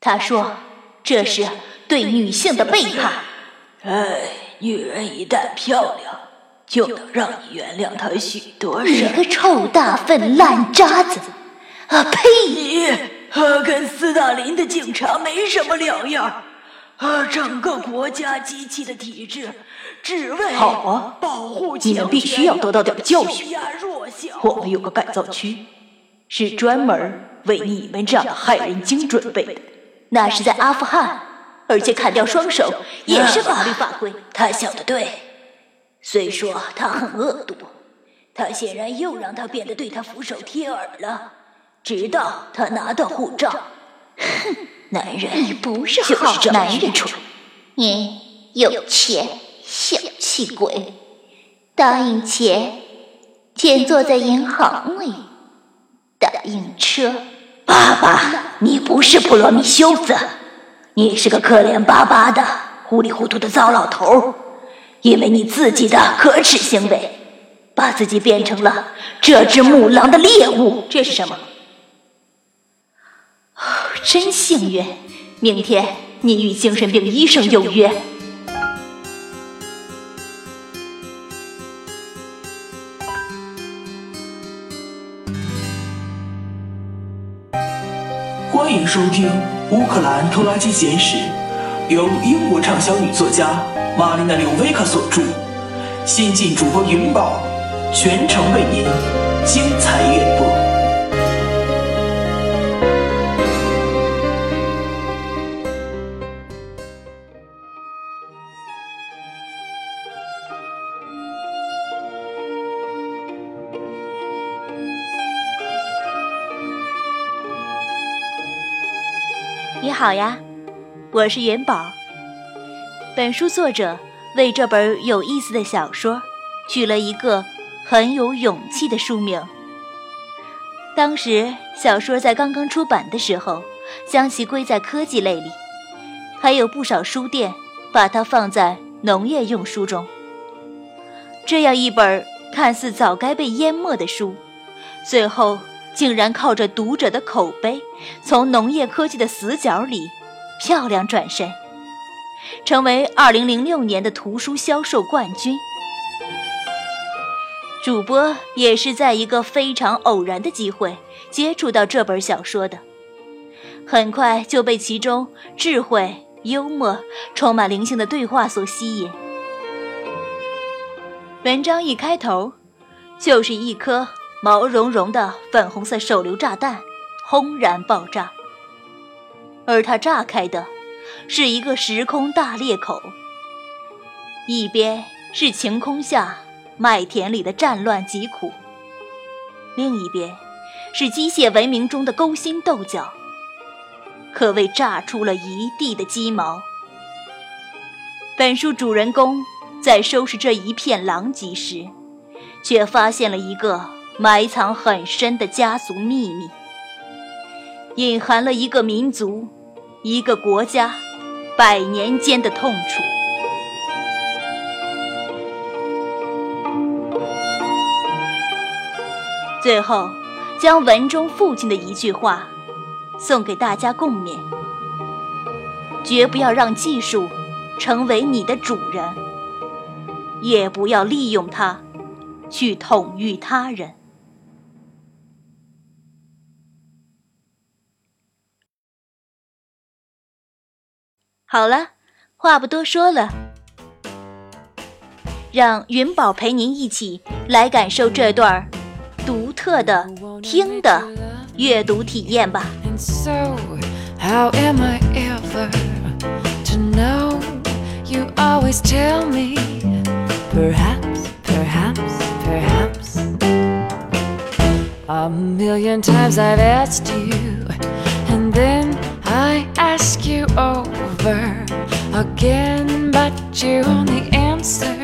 他说这是对女性的背叛。哎，女人一旦漂亮，就能让你原谅她许多事。你个臭大粪烂渣子！啊呸！你啊，跟斯大林的警察没什么两样。啊，整个国家机器的体制，只为好啊，保护你们必须要得到点教训。我们有个改造区，是专门为你们这样的害人精准备的。那是在阿富汗，而且砍掉双手也是法律法规。他想的对，虽说他很恶毒，他显然又让他变得对他俯首帖耳了。直到他拿到护照，哼，男人你不是好男人，你有钱，小气鬼，答应钱，钱坐在银行里，答应车。爸爸，你不是普罗米修斯，你是个可怜巴巴的、糊里糊涂的糟老头因为你自己的可耻行为，把自己变成了这只母狼的猎物。这是什么？真幸运！明天你与精神病医生有约。欢迎收听《乌克兰拖拉机简史》，由英国畅销女作家玛丽娜·柳维卡所著，新晋主播云宝全程为您精彩演播。你好呀，我是元宝。本书作者为这本有意思的小说取了一个很有勇气的书名。当时小说在刚刚出版的时候，将其归在科技类里，还有不少书店把它放在农业用书中。这样一本看似早该被淹没的书，最后。竟然靠着读者的口碑，从农业科技的死角里漂亮转身，成为2006年的图书销售冠军。主播也是在一个非常偶然的机会接触到这本小说的，很快就被其中智慧、幽默、充满灵性的对话所吸引。文章一开头，就是一颗。毛茸茸的粉红色手榴炸弹轰然爆炸，而它炸开的是一个时空大裂口。一边是晴空下麦田里的战乱疾苦，另一边是机械文明中的勾心斗角，可谓炸出了一地的鸡毛。本书主人公在收拾这一片狼藉时，却发现了一个。埋藏很深的家族秘密，隐含了一个民族、一个国家百年间的痛楚。最后，将文中父亲的一句话送给大家共勉：绝不要让技术成为你的主人，也不要利用它去统御他人。好了，话不多说了，让云宝陪您一起来感受这段独特的听的阅读体验吧。Over again, but you only answer